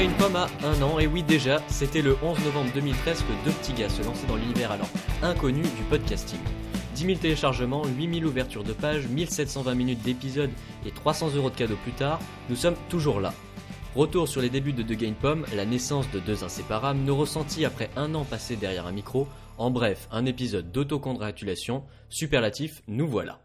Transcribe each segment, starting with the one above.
Game Pomme a un an, et oui déjà, c'était le 11 novembre 2013 que deux petits gars se lançaient dans l'univers alors inconnu du podcasting. 10 000 téléchargements, 8 000 ouvertures de pages, 1720 minutes d'épisode et 300 euros de cadeaux plus tard, nous sommes toujours là. Retour sur les débuts de The Game Pomme, la naissance de deux inséparables, nos ressentis après un an passé derrière un micro, en bref, un épisode d'autocongratulation, superlatif, nous voilà.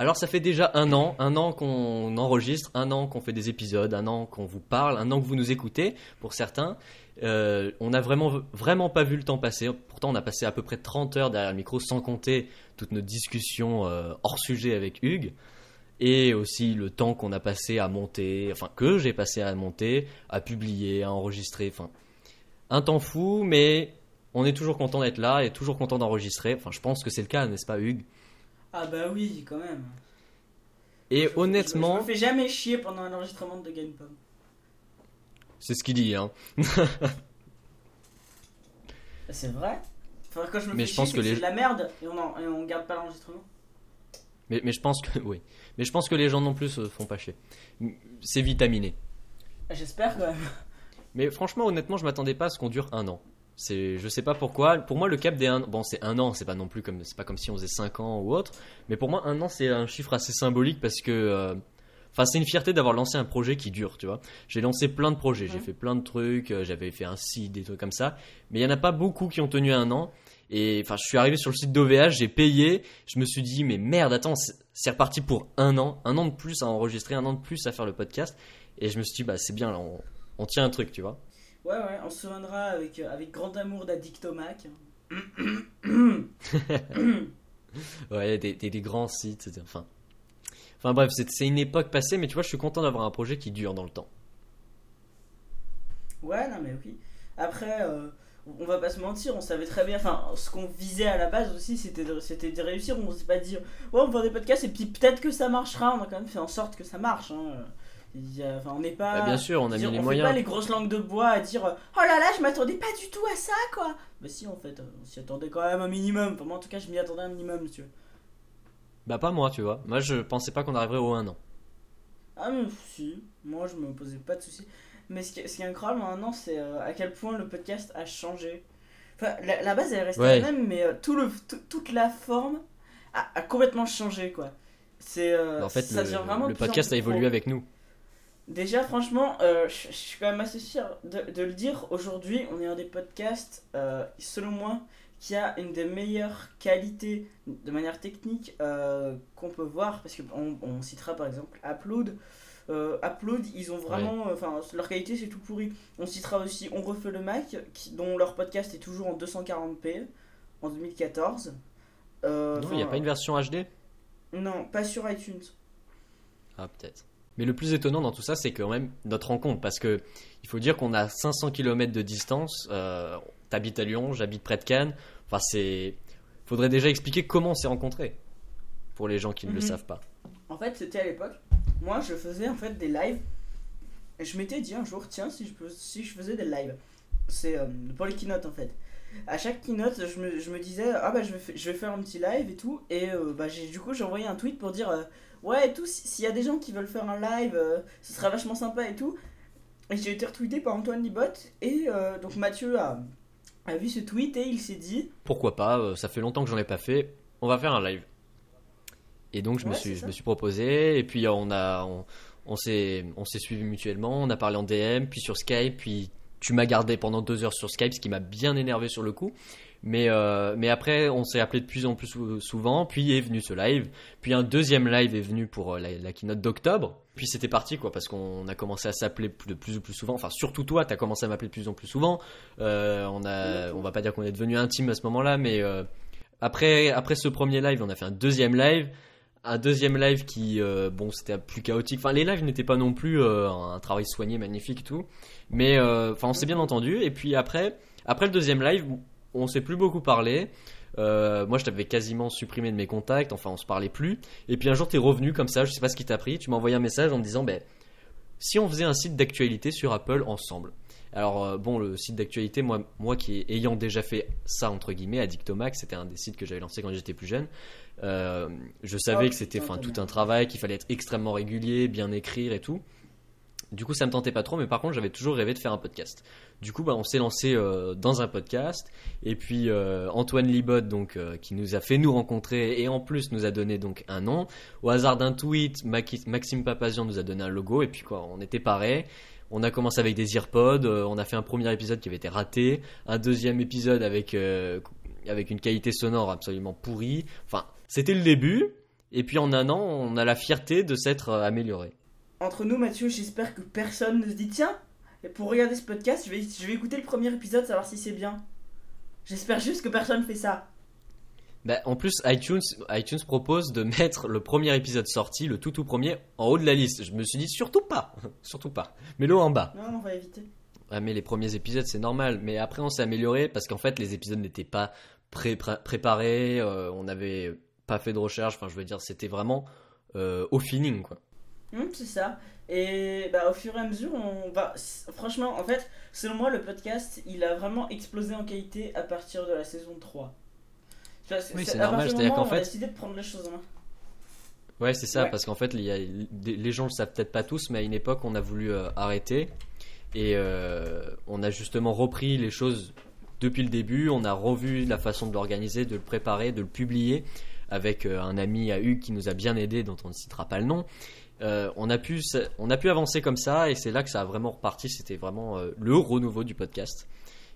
Alors ça fait déjà un an, un an qu'on enregistre, un an qu'on fait des épisodes, un an qu'on vous parle, un an que vous nous écoutez, pour certains. Euh, on n'a vraiment, pas vu le temps passer. Pourtant, on a passé à peu près 30 heures derrière le micro, sans compter toutes nos discussions euh, hors sujet avec Hugues. Et aussi le temps qu'on a passé à monter, enfin que j'ai passé à monter, à publier, à enregistrer. Enfin, un temps fou, mais on est toujours content d'être là et toujours content d'enregistrer. Enfin, je pense que c'est le cas, n'est-ce pas, Hugues? Ah bah oui, quand même. Et Je, honnêtement, je me fais jamais chier pendant un enregistrement de Game Pom. c'est ce qu'il dit, hein. Bah, C'est vrai? Enfin, quand je me Mais fais je chier, pense que que les- de la merde et on, en- et on garde pas l'enregistrement. Mais, mais je pense que oui. Mais je pense que les gens non plus se font pas chier. C'est vitaminé. Ah, J'espère quand même. Mais franchement, honnêtement, je m'attendais pas à ce qu'on dure un an. C'est, je sais pas pourquoi. Pour moi, le cap des un, bon, c'est un an. C'est pas non plus comme, c'est pas comme si on faisait 5 ans ou autre. Mais pour moi, un an, c'est un chiffre assez symbolique parce que, euh, enfin, c'est une fierté d'avoir lancé un projet qui dure, tu vois. J'ai lancé plein de projets, j'ai fait plein de trucs, euh, j'avais fait un site, des trucs comme ça. Mais il y en a pas beaucoup qui ont tenu un an. Et enfin, je suis arrivé sur le site d'OVH, j'ai payé. Je me suis dit, mais merde, attends, c'est c'est reparti pour un an, un an de plus à enregistrer, un an de plus à faire le podcast. Et je me suis dit, bah, c'est bien, là, on, on tient un truc, tu vois. Ouais, ouais, on se souviendra avec, euh, avec grand amour d'Addictomac. Ouais, des, des, des grands sites, enfin. Enfin bref, c'est une époque passée, mais tu vois, je suis content d'avoir un projet qui dure dans le temps. Ouais, non, mais oui. Après, euh, on va pas se mentir, on savait très bien. Enfin, ce qu'on visait à la base aussi, c'était de, c'était de réussir. On s'est pas dit, ouais, on faire des podcasts et puis peut-être que ça marchera. On a quand même fait en sorte que ça marche. Hein. Y a- on n'est pas. Bah, bien sûr, on a mis dire, les on moyens. pas les grosses langues de bois à dire, oh là là, je m'attendais pas du tout à ça, quoi. Bah si, en fait, on s'y attendait quand même un minimum. Enfin, moi, en tout cas, je m'y attendais un minimum, monsieur. Bah pas moi, tu vois. Moi, je pensais pas qu'on arriverait au 1 an. Ah mais si, moi je me posais pas de soucis. Mais ce qui, ce qui est incroyable maintenant, c'est euh, à quel point le podcast a changé. Enfin, la, la base elle est restée Ouais. la même, mais euh, tout le, tout- toute la forme a, a complètement changé quoi. C'est euh, Bah, en fait, ça le, le en podcast a évolué avec nous. Déjà, franchement, euh, je je suis quand même assez fier de, de le dire. Aujourd'hui, on est un des podcasts, euh, selon moi, qui a une des meilleures qualités de manière technique euh, qu'on peut voir. Parce qu'on on citera par exemple Upload. Upload, ils ont vraiment. Enfin, leur qualité, c'est tout pourri. On citera aussi On refait le Mac, qui, dont leur podcast est toujours en 240p en 2014. Euh, non, il n'y a pas une version HD Non, pas sur iTunes. Ah, peut-être. Mais le plus étonnant dans tout ça, c'est quand même notre rencontre. Parce que il faut dire qu'on a 500 km de distance. Euh, T'habites à Lyon, j'habite près de Cannes. Enfin, c'est. Faudrait déjà expliquer comment on s'est rencontrés. Pour les gens qui ne le Mhm. savent pas. En fait, c'était à l'époque. Moi, je faisais en fait des lives. Et je m'étais dit un jour, tiens, si je, peux- si je faisais des lives. C'est euh, pour les keynotes en fait. À chaque keynote, je me, je me disais, ah bah je vais, fa- je vais faire un petit live et tout. Et euh, bah, j'ai, du coup, j'ai envoyé un tweet pour dire, euh, ouais, et tout, si- s'il y a des gens qui veulent faire un live, euh, ce sera vachement sympa et tout. Et j'ai été retweeté par Antoine Libot. Et donc Mathieu a, a vu ce tweet et il s'est dit, pourquoi pas, ça fait longtemps que j'en ai pas fait, on va faire un live. Et donc je me suis je me suis proposé et puis on a on, on s'est on s'est suivi mutuellement, on a parlé en DM, puis sur Skype, puis tu m'as gardé pendant deux heures sur Skype, ce qui m'a bien énervé sur le coup. Mais euh, mais après on s'est appelé de plus en plus sou- souvent, puis est venu ce live, puis un deuxième live est venu pour euh, la, la keynote d'octobre. Puis c'était parti quoi parce qu'on a commencé à s'appeler de plus en plus souvent. Enfin surtout toi, t'as commencé à m'appeler de plus en plus souvent. Euh, on a, on va pas dire qu'on est devenu intime à ce moment-là, mais après, après ce premier live, on a fait un deuxième live. Un deuxième live qui, euh, bon, c'était plus chaotique. Enfin, les lives n'étaient pas non plus euh, un travail soigné, magnifique et tout. Mais, euh, enfin, on s'est bien entendu. Et puis après, après le deuxième live, on s'est plus beaucoup parlé. Moi, je t'avais quasiment supprimé de mes contacts. Enfin, on se parlait plus. Et puis un jour, t'es revenu comme ça. Je sais pas ce qui t'a pris. Tu m'as envoyé un message en me disant, ben, si on faisait un site d'actualité sur Apple ensemble. Alors euh, bon, le site d'actualité, moi, moi qui ayant déjà fait ça entre guillemets, Addictomax, c'était un des sites que j'avais lancé quand j'étais plus jeune. euh, je savais Oh, que c'était enfin tout un travail, qu'il fallait être extrêmement régulier, bien écrire et tout. du coup, ça me tentait pas trop, mais par contre, j'avais toujours rêvé de faire un podcast. Du coup, bah, on s'est lancé euh, dans un podcast. Et puis, euh, Antoine Libot, donc, euh, qui nous a fait nous rencontrer et en plus nous a donné donc un nom. Au hasard d'un tweet, Maxime Papazian nous a donné un logo. Et puis, quoi, on était parés. On a commencé avec des earpods. euh, on a fait un premier épisode qui avait été raté. Un deuxième épisode avec, euh, avec une qualité sonore absolument pourrie. Enfin, c'était le début. Et puis, en un an, on a la fierté de s'être euh, amélioré. Entre nous, Mathieu, j'espère que personne ne se dit tiens, et pour regarder ce podcast, je vais, je vais écouter le premier épisode, savoir si c'est bien. J'espère juste que personne fait ça. Bah, en plus, iTunes, iTunes propose de mettre le premier épisode sorti, le tout tout premier, en haut de la liste. Je me suis dit surtout pas, surtout pas. Mets-le en bas. Non, on va éviter. Ouais, mais les premiers épisodes, c'est normal. Mais après, on s'est amélioré parce qu'en fait, les épisodes n'étaient pas pré- pré- préparés. euh, on n'avait pas fait de recherche. Enfin, je veux dire, c'était vraiment euh, au feeling, quoi. Hum, c'est ça. Et bah, au fur et à mesure, on va. Franchement, en fait, selon moi, le podcast, il a vraiment explosé en qualité à partir de la saison 3. Oui, c'est normal, c'est-à-dire qu'en où on a fait- décidé de prendre les choses en main. Ouais, c'est ça, Ouais. parce qu'en fait, il y a- les gens le savent peut-être pas tous, mais à une époque, on a voulu euh, arrêter. Et euh, on a justement repris les choses depuis le début. On a revu la façon de l'organiser, de le préparer, de le publier avec euh, un ami à Hugues qui nous a bien aidé, dont on ne citera pas le nom. On, a pu, on a pu avancer comme ça, et c'est là que ça a vraiment reparti. C'était vraiment le renouveau du podcast.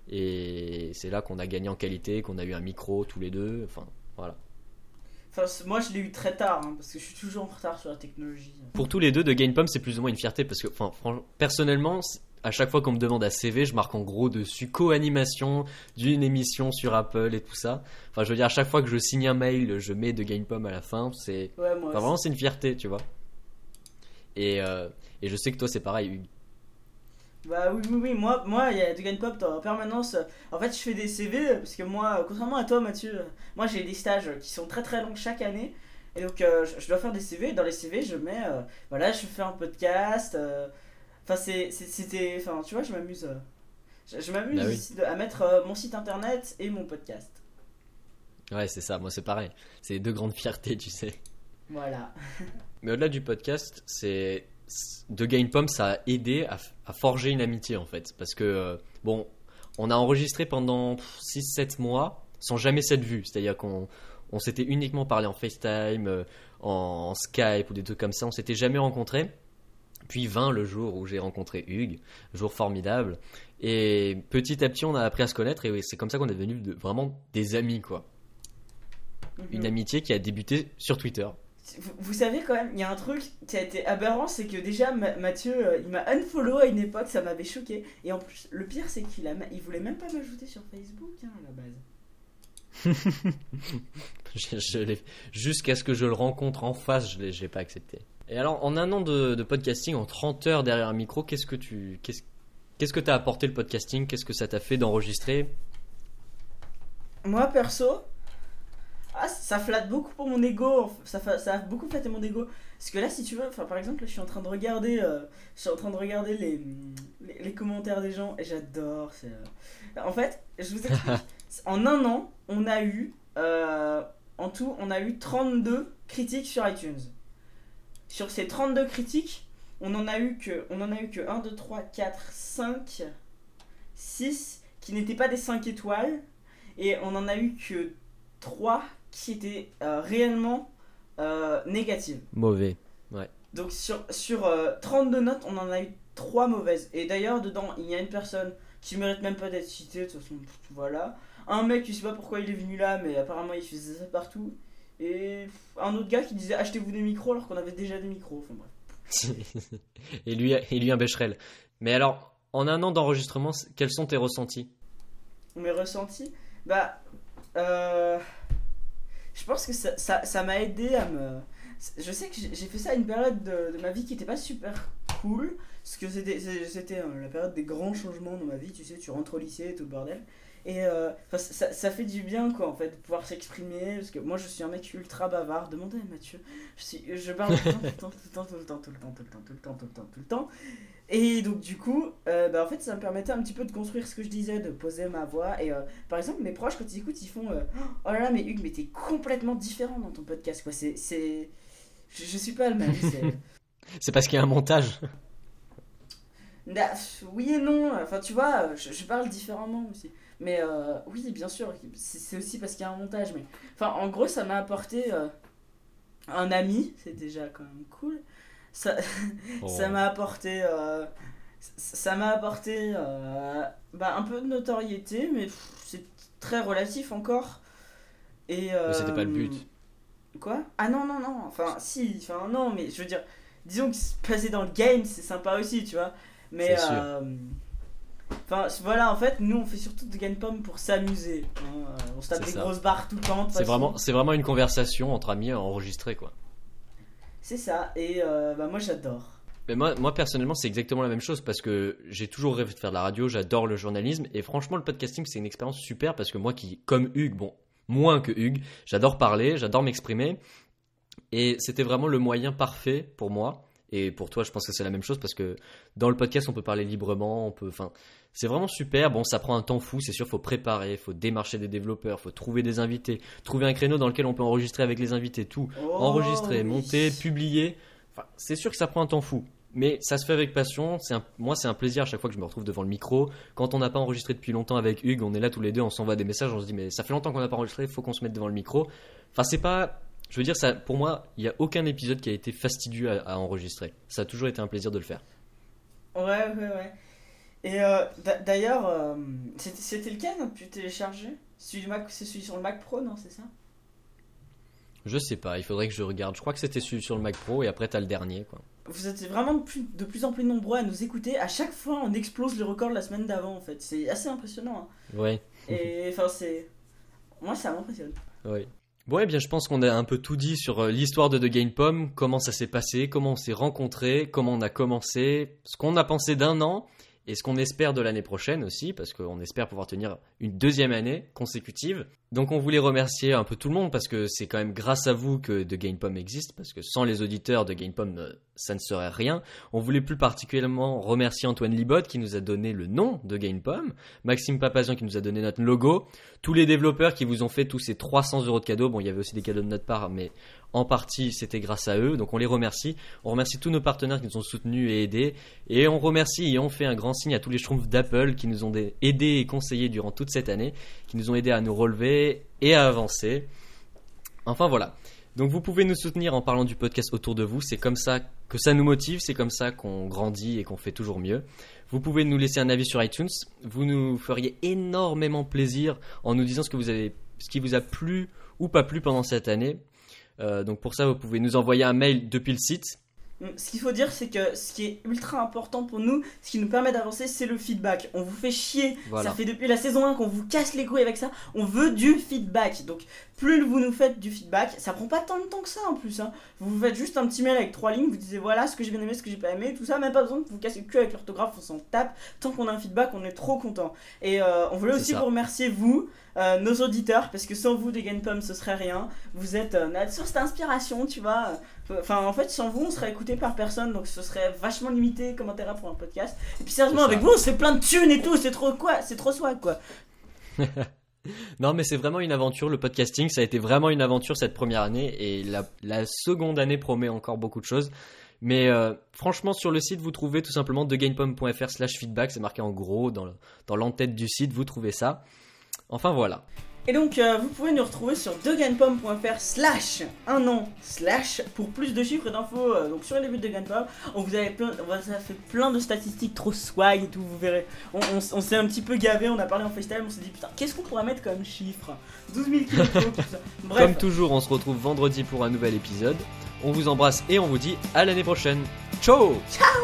Et c'est là qu'on a gagné en qualité, qu'on a eu un micro tous les deux. Enfin, voilà. Enfin, moi, je l'ai eu très tard, hein, parce que je suis toujours en retard sur la technologie. Pour tous les deux, de Gainpom, c'est plus ou moins une fierté parce que, enfin, personnellement, à chaque fois qu'on me demande un CV, je marque en gros dessus co-animation d'une émission sur Apple et tout ça. Enfin, je veux dire, à chaque fois que je signe un mail, je mets de Gainpom à la fin. C'est, Ouais, enfin, vraiment, c'est une fierté, tu vois. Et, euh, et je sais que toi, c'est pareil. Bah oui, oui, oui, moi, moi il y a Dragon Pop en permanence. En fait, je fais des CV parce que moi, contrairement à toi, Mathieu, moi j'ai des stages qui sont très très longs chaque année. Et donc, euh, je, je dois faire des CV. Dans les CV, je mets, euh, voilà, je fais un podcast. euh, Enfin, c'est- c'était. Enfin, tu vois, je m'amuse. je je m'amuse Bah oui. à mettre mon site internet et mon podcast. Ouais, c'est ça. Moi, c'est pareil. C'est deux grandes fiertés, tu sais. Voilà. Mais au-delà du podcast, c'est de Gainpom, ça a aidé à, à forger une amitié en fait, parce que euh, bon, on a enregistré pendant 6-7 mois sans jamais s'être vu, c'est-à-dire qu'on on s'était uniquement parlé en FaceTime, euh, en, en Skype ou des trucs comme ça, on s'était jamais rencontrés. Puis 20 le jour où j'ai rencontré Hugues, jour formidable. Et petit à petit, on a appris à se connaître et c'est comme ça qu'on est devenus de- vraiment des amis quoi. Une Mhm. amitié qui a débuté sur Twitter. Vous, vous savez quand même, il y a un truc qui a été aberrant, c'est que déjà Ma- Mathieu, euh, il m'a unfollow à une époque, ça m'avait choqué. Et en plus, le pire c'est qu'il a, il voulait même pas m'ajouter sur Facebook hein, à la base. Je- je l'ai- Jusqu'à ce que je le rencontre en face, je l'ai pas accepté. Et alors, en un an de, de podcasting, en 30 heures derrière un micro, qu'est-ce que tu, qu'est-ce, qu'est-ce que t'as apporté le podcasting? Qu'est-ce que ça t'a fait d'enregistrer? Moi perso, ah, ça flatte beaucoup pour mon ego, ça, ça a beaucoup flatté mon ego. Parce que là, si tu veux, enfin, par exemple, là, je suis en train de regarder, euh, je suis en train de regarder les, les, les commentaires des gens et j'adore. euh, En fait, je vous explique. en un an, on a eu, euh, en tout, on a eu 32 critiques sur iTunes. Sur ces 32 critiques, on en a eu que, on en a eu que 1, 2, 3, 4, 5, 6 qui n'étaient pas des 5 étoiles. Et on en a eu que 3 qui étaient euh, réellement euh, négatives. Mauvais. Donc sur, sur euh, 32 notes, on en a eu 3 mauvaises. Et d'ailleurs, dedans, il y a une personne qui mérite même pas d'être citée, de toute façon, voilà. Un mec, je sais pas pourquoi il est venu là, mais apparemment il faisait ça partout. Et un autre gars qui disait achetez-vous des micros alors qu'on avait déjà des micros. Enfin bref. et lui, et lui un Becherel. Mais alors, en un an d'enregistrement, quels sont tes ressentis? Mes ressentis, bah, euh, je pense que ça m'a aidé à me. Je sais que j'ai fait ça à une période de, de ma vie qui était pas super cool, parce que c'était, c'était la période des grands changements dans ma vie, tu sais, tu rentres au lycée et tout le bordel. Et euh, ça, ça, fait du bien, quoi, en fait, de pouvoir s'exprimer. Parce que moi, je suis un mec ultra bavard. Demandez à Mathieu. Je, parle tout le temps, tout le temps, tout le temps, tout le temps, tout le temps, tout le temps, tout le temps, tout le temps. Et donc, du coup, bah, en fait, ça me permettait un petit peu de construire ce que je disais, de poser ma voix. Et par exemple, mes proches, quand ils écoutent, ils font Oh là là, mais Hugues, mais t'es complètement différent dans ton podcast, quoi. C'est. Je, je suis pas le même. C'est parce qu'il y a un montage. Oui et non, enfin tu vois, je, je parle différemment aussi. Mais euh, oui, bien sûr, c'est aussi parce qu'il y a un montage. Mais enfin, en gros, ça m'a apporté euh, un ami, c'est déjà quand même cool. Ça Oh. ça m'a apporté, euh, ça m'a apporté euh, bah, un peu de notoriété, mais c'est très relatif encore. Et Mais c'était pas le but. euh, Quoi? Ah non non non. Enfin si, enfin non, mais je veux dire, disons que se passer dans le game, c'est sympa aussi, tu vois. Mais euh, Enfin, voilà, en fait, nous on fait surtout de Game Pomme pour s'amuser. hein. Euh, On se tape des ça. grosses barres tout le temps. C'est vraiment, c'est vraiment une conversation entre amis enregistrée quoi. C'est ça, et euh, bah, moi j'adore. Mais moi, moi personnellement, c'est exactement la même chose parce que j'ai toujours rêvé de faire de la radio, j'adore le journalisme et franchement, le podcasting c'est une expérience super parce que moi qui, comme Hugues, bon, moins que Hugues, j'adore parler, j'adore m'exprimer et c'était vraiment le moyen parfait pour moi et pour toi, je pense que c'est la même chose parce que dans le podcast, on peut parler librement, on peut, enfin, c'est vraiment super. Bon, ça prend un temps fou, c'est sûr, faut préparer, faut démarcher des développeurs, faut trouver des invités, trouver un créneau dans lequel on peut enregistrer avec les invités, tout Oh, enregistrer, oui. monter, publier. Enfin, c'est sûr que ça prend un temps fou. Mais ça se fait avec passion. C'est un- moi, c'est un plaisir à chaque fois que je me retrouve devant le micro. Quand on n'a pas enregistré depuis longtemps avec Hugues, on est là tous les deux, on s'envoie des messages, on se dit mais ça fait longtemps qu'on n'a pas enregistré, il faut qu'on se mette devant le micro. Enfin, c'est pas. Je veux dire, ça, pour moi, il n'y a aucun épisode qui a été fastidieux à, à enregistrer. Ça a toujours été un plaisir de le faire. Ouais, ouais, ouais. Et euh, d'a- d'ailleurs, euh, c'était lequel celui du Mac, C'est celui sur le Mac Pro, non C'est ça? Je sais pas, il faudrait que je regarde. Je crois que c'était celui sur le Mac Pro et après t'as le dernier, quoi. Vous êtes vraiment de plus, de plus en plus nombreux à nous écouter. À chaque fois, on explose le record de la semaine d'avant, en fait. C'est assez impressionnant. hein. Ouais. Et enfin, c'est. Moi, ça m'impressionne. Oui. Bon, eh bien, je pense qu'on a un peu tout dit sur euh, l'histoire de The Game Pomme, comment ça s'est passé, comment on s'est rencontrés, comment on a commencé, ce qu'on a pensé d'un an et ce qu'on espère de l'année prochaine aussi, parce qu'on espère pouvoir tenir une deuxième année consécutive. Donc, on voulait remercier un peu tout le monde parce que c'est quand même grâce à vous que The Game existe, parce que sans les auditeurs de Game Pomme, euh, ça ne serait rien. On voulait plus particulièrement remercier Antoine Libot qui nous a donné le nom de Game Maxime Papazian qui nous a donné notre logo, tous les développeurs qui vous ont fait tous ces 300 euros de cadeaux. Bon, il y avait aussi des cadeaux de notre part, mais en partie c'était grâce à eux. Donc on les remercie. On remercie tous nos partenaires qui nous ont soutenus et aidés. Et on remercie et on fait un grand signe à tous les schtroumpfs d'Apple qui nous ont dé- aidés et conseillés durant toute cette année, nous ont aidés à nous relever et à avancer. Enfin voilà. Donc vous pouvez nous soutenir en parlant du podcast autour de vous. C'est comme ça que ça nous motive, c'est comme ça qu'on grandit et qu'on fait toujours mieux. Vous pouvez nous laisser un avis sur iTunes. Vous nous feriez énormément plaisir en nous disant ce que vous avez, ce qui vous a plu ou pas plu pendant cette année. Euh, donc pour ça, vous pouvez nous envoyer un mail depuis le site. Mm, Ce qu'il faut dire, c'est que ce qui est ultra important pour nous, ce qui nous permet d'avancer, c'est le feedback. On vous fait chier. Voilà. Ça fait depuis la saison 1 qu'on vous casse les couilles avec ça. On veut du feedback. Donc, plus vous nous faites du feedback, ça prend pas tant de temps que ça en plus. hein. Vous vous faites juste un petit mail avec trois lignes, vous disiez voilà ce que j'ai bien aimé, ce que j'ai pas aimé, tout ça. Même pas besoin de vous casser le cul avec l'orthographe, on s'en tape. Tant qu'on a un feedback, on est trop content. Et euh, on voulait aussi ça. vous remercier, vous, euh, nos auditeurs, parce que sans vous, des Pomme, ce serait rien. Vous êtes euh, notre source d'inspiration, tu vois. Enfin, en fait, sans vous, on serait écouté par personne, donc ce serait vachement limité comme intérêt pour un podcast. Et puis, sérieusement, avec vous, on se fait plein de thunes et tout, c'est trop quoi C'est trop swag, quoi. Non, mais c'est vraiment une aventure. Le podcasting, ça a été vraiment une aventure cette première année et la, la seconde année promet encore beaucoup de choses. Mais euh, franchement, sur le site, vous trouvez tout simplement thegamepom.fr slash feedback. C'est marqué en gros dans, le- dans l'entête du site, vous trouvez ça. Enfin voilà. Et donc, euh, vous pouvez nous retrouver sur deganpom.fr slash un an slash pour plus de chiffres et d'infos euh, donc sur les débuts de Gunpom. On vous plein, on vous a fait plein de statistiques trop swag et tout, vous verrez. On, on s- on s'est un petit peu gavé, on a parlé en FaceTime, on s'est dit putain, qu'est-ce qu'on pourrait mettre comme chiffre? 12 000 kilos, tout ça. Bref, Comme toujours, on se retrouve vendredi pour un nouvel épisode. On vous embrasse et on vous dit à l'année prochaine. Ciao ciao